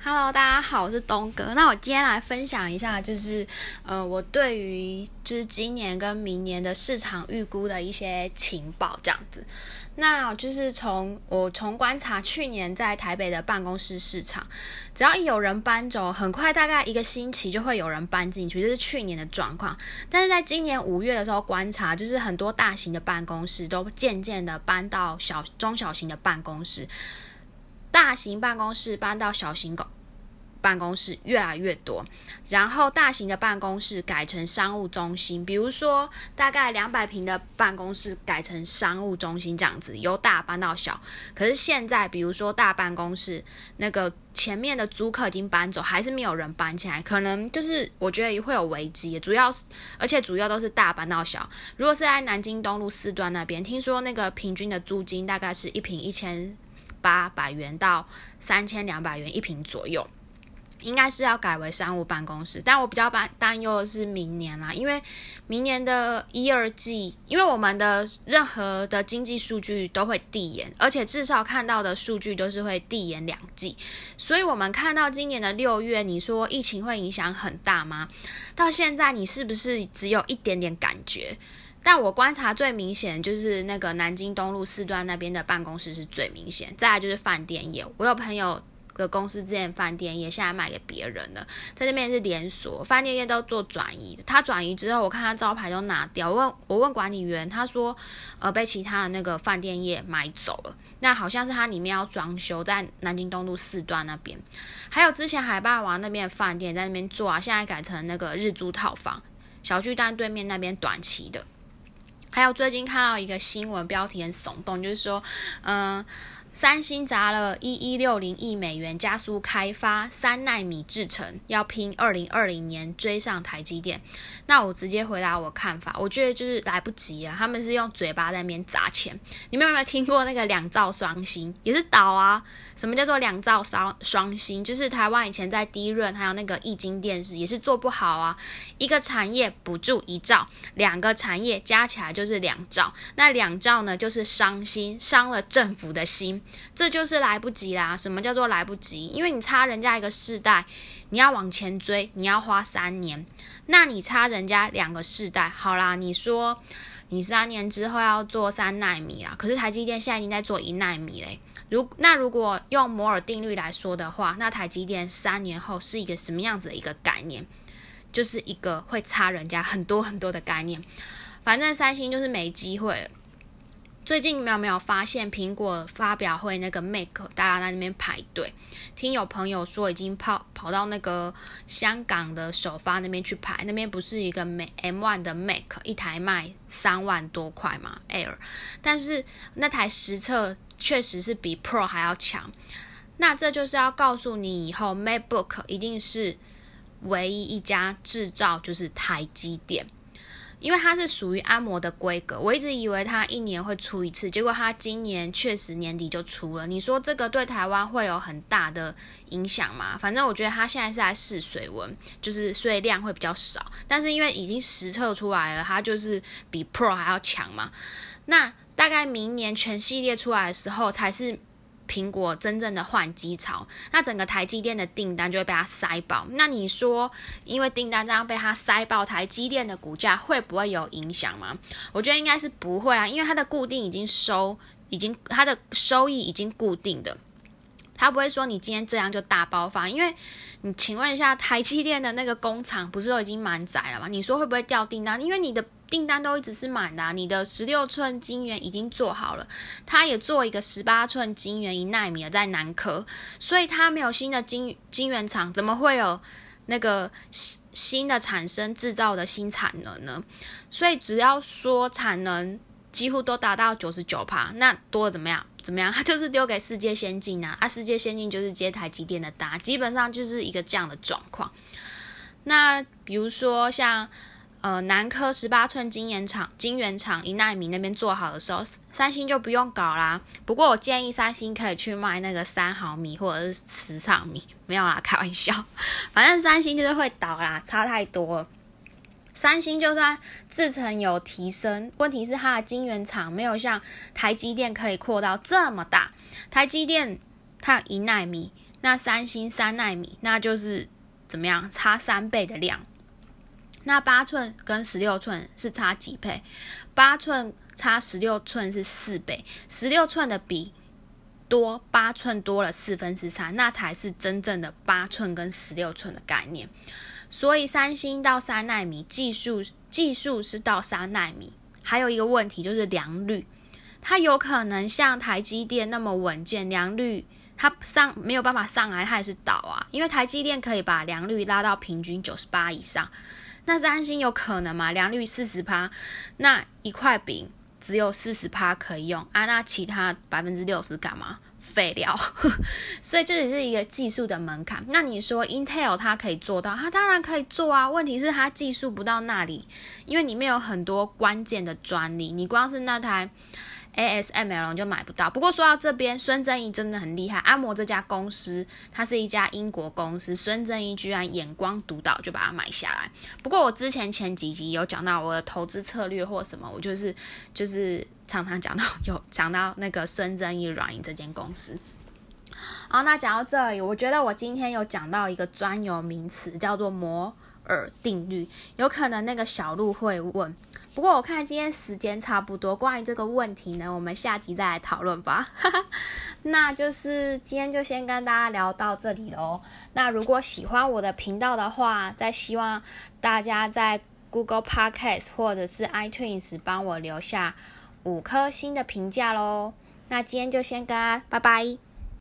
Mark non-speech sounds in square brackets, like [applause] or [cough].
Hello，大家好，我是东哥。那我今天来分享一下，就是呃，我对于就是今年跟明年的市场预估的一些情报这样子。那就是从我从观察去年在台北的办公室市场，只要一有人搬走，很快大概一个星期就会有人搬进去，这是去年的状况。但是在今年五月的时候观察，就是很多大型的办公室都渐渐的搬到小中小型的办公室。大型办公室搬到小型公办公室越来越多，然后大型的办公室改成商务中心，比如说大概两百平的办公室改成商务中心这样子，由大搬到小。可是现在，比如说大办公室那个前面的租客已经搬走，还是没有人搬起来，可能就是我觉得会有危机。主要是而且主要都是大搬到小。如果是在南京东路四段那边，听说那个平均的租金大概是一平一千。八百元到三千两百元一平左右，应该是要改为商务办公室。但我比较担担忧的是明年啦，因为明年的一二季，因为我们的任何的经济数据都会递延，而且至少看到的数据都是会递延两季，所以我们看到今年的六月，你说疫情会影响很大吗？到现在你是不是只有一点点感觉？但我观察最明显就是那个南京东路四段那边的办公室是最明显，再来就是饭店业。我有朋友的公司之前饭店业现在卖给别人了，在那边是连锁饭店业都做转移。他转移之后，我看他招牌都拿掉。问我问管理员，他说呃被其他的那个饭店业买走了。那好像是他里面要装修，在南京东路四段那边。还有之前海霸王那边饭店在那边做啊，现在改成那个日租套房，小巨蛋对面那边短期的。还有最近看到一个新闻，标题很耸动，就是说，嗯。三星砸了一一六零亿美元加速开发三纳米制程，要拼二零二零年追上台积电。那我直接回答我看法，我觉得就是来不及啊！他们是用嘴巴在那边砸钱。你们有没有听过那个两兆双星？也是倒啊！什么叫做两兆双双星？就是台湾以前在低润还有那个液晶电视也是做不好啊。一个产业补助一兆，两个产业加起来就是两兆。那两兆呢，就是伤心，伤了政府的心。这就是来不及啦！什么叫做来不及？因为你差人家一个世代，你要往前追，你要花三年。那你差人家两个世代，好啦，你说你三年之后要做三纳米啦，可是台积电现在已经在做一纳米嘞。如那如果用摩尔定律来说的话，那台积电三年后是一个什么样子的一个概念？就是一个会差人家很多很多的概念。反正三星就是没机会。最近有没有发现苹果发表会那个 Mac，大家在那边排队？听有朋友说已经跑跑到那个香港的首发那边去排，那边不是一个 M One 的 Mac 一台卖三万多块嘛 Air，但是那台实测确实是比 Pro 还要强。那这就是要告诉你，以后 MacBook 一定是唯一一家制造就是台积电。因为它是属于阿摩的规格，我一直以为它一年会出一次，结果它今年确实年底就出了。你说这个对台湾会有很大的影响吗？反正我觉得它现在是在试水温，就是所以量会比较少。但是因为已经实测出来了，它就是比 Pro 还要强嘛。那大概明年全系列出来的时候才是。苹果真正的换机潮，那整个台积电的订单就会被它塞爆。那你说，因为订单这样被它塞爆，台积电的股价会不会有影响吗？我觉得应该是不会啊，因为它的固定已经收，已经它的收益已经固定的，他不会说你今天这样就大爆发。因为你请问一下，台积电的那个工厂不是都已经满载了吗？你说会不会掉订单？因为你的。订单都一直是满的，你的十六寸晶圆已经做好了，他也做一个十八寸晶圆一纳米的在南科，所以他没有新的晶晶圆厂，怎么会有那个新新的产生制造的新产能呢？所以只要说产能几乎都达到九十九趴，那多了怎么样？怎么样？他 [laughs] 就是丢给世界先进啊，啊，世界先进就是接台积电的单，基本上就是一个这样的状况。那比如说像。呃，南科十八寸晶圆厂、晶圆厂一纳米那边做好的时候，三星就不用搞啦。不过我建议三星可以去卖那个三毫米或者是十毫米，没有啦，开玩笑。反正三星就是会倒啦，差太多。三星就算制程有提升，问题是它的晶圆厂没有像台积电可以扩到这么大。台积电它一纳米。那三星三纳米，那就是怎么样，差三倍的量。那八寸跟十六寸是差几倍？八寸差十六寸是四倍，十六寸的比多八寸多了四分之三，那才是真正的八寸跟十六寸的概念。所以三星到三纳米技术技术是到三纳米，还有一个问题就是良率，它有可能像台积电那么稳健，良率它上没有办法上来，它也是倒啊。因为台积电可以把良率拉到平均九十八以上，那三星有可能吗？良率四十趴，那一块饼只有四十趴可以用啊，那其他百分之六十干嘛？废料，[laughs] 所以这也是一个技术的门槛。那你说 Intel 它可以做到，它当然可以做啊。问题是它技术不到那里，因为里面有很多关键的专利，你光是那台 ASML 就买不到。不过说到这边，孙正义真的很厉害，阿摩这家公司，它是一家英国公司，孙正义居然眼光独到，就把它买下来。不过我之前前几集有讲到我的投资策略或什么，我就是就是。常常讲到有讲到那个孙正义软银这间公司，好，那讲到这里，我觉得我今天有讲到一个专有名词，叫做摩尔定律。有可能那个小鹿会问，不过我看今天时间差不多，关于这个问题呢，我们下集再来讨论吧。[laughs] 那就是今天就先跟大家聊到这里喽。那如果喜欢我的频道的话，再希望大家在 Google Podcast 或者是 iTunes 帮我留下。五颗星的评价喽，那今天就先跟拜拜。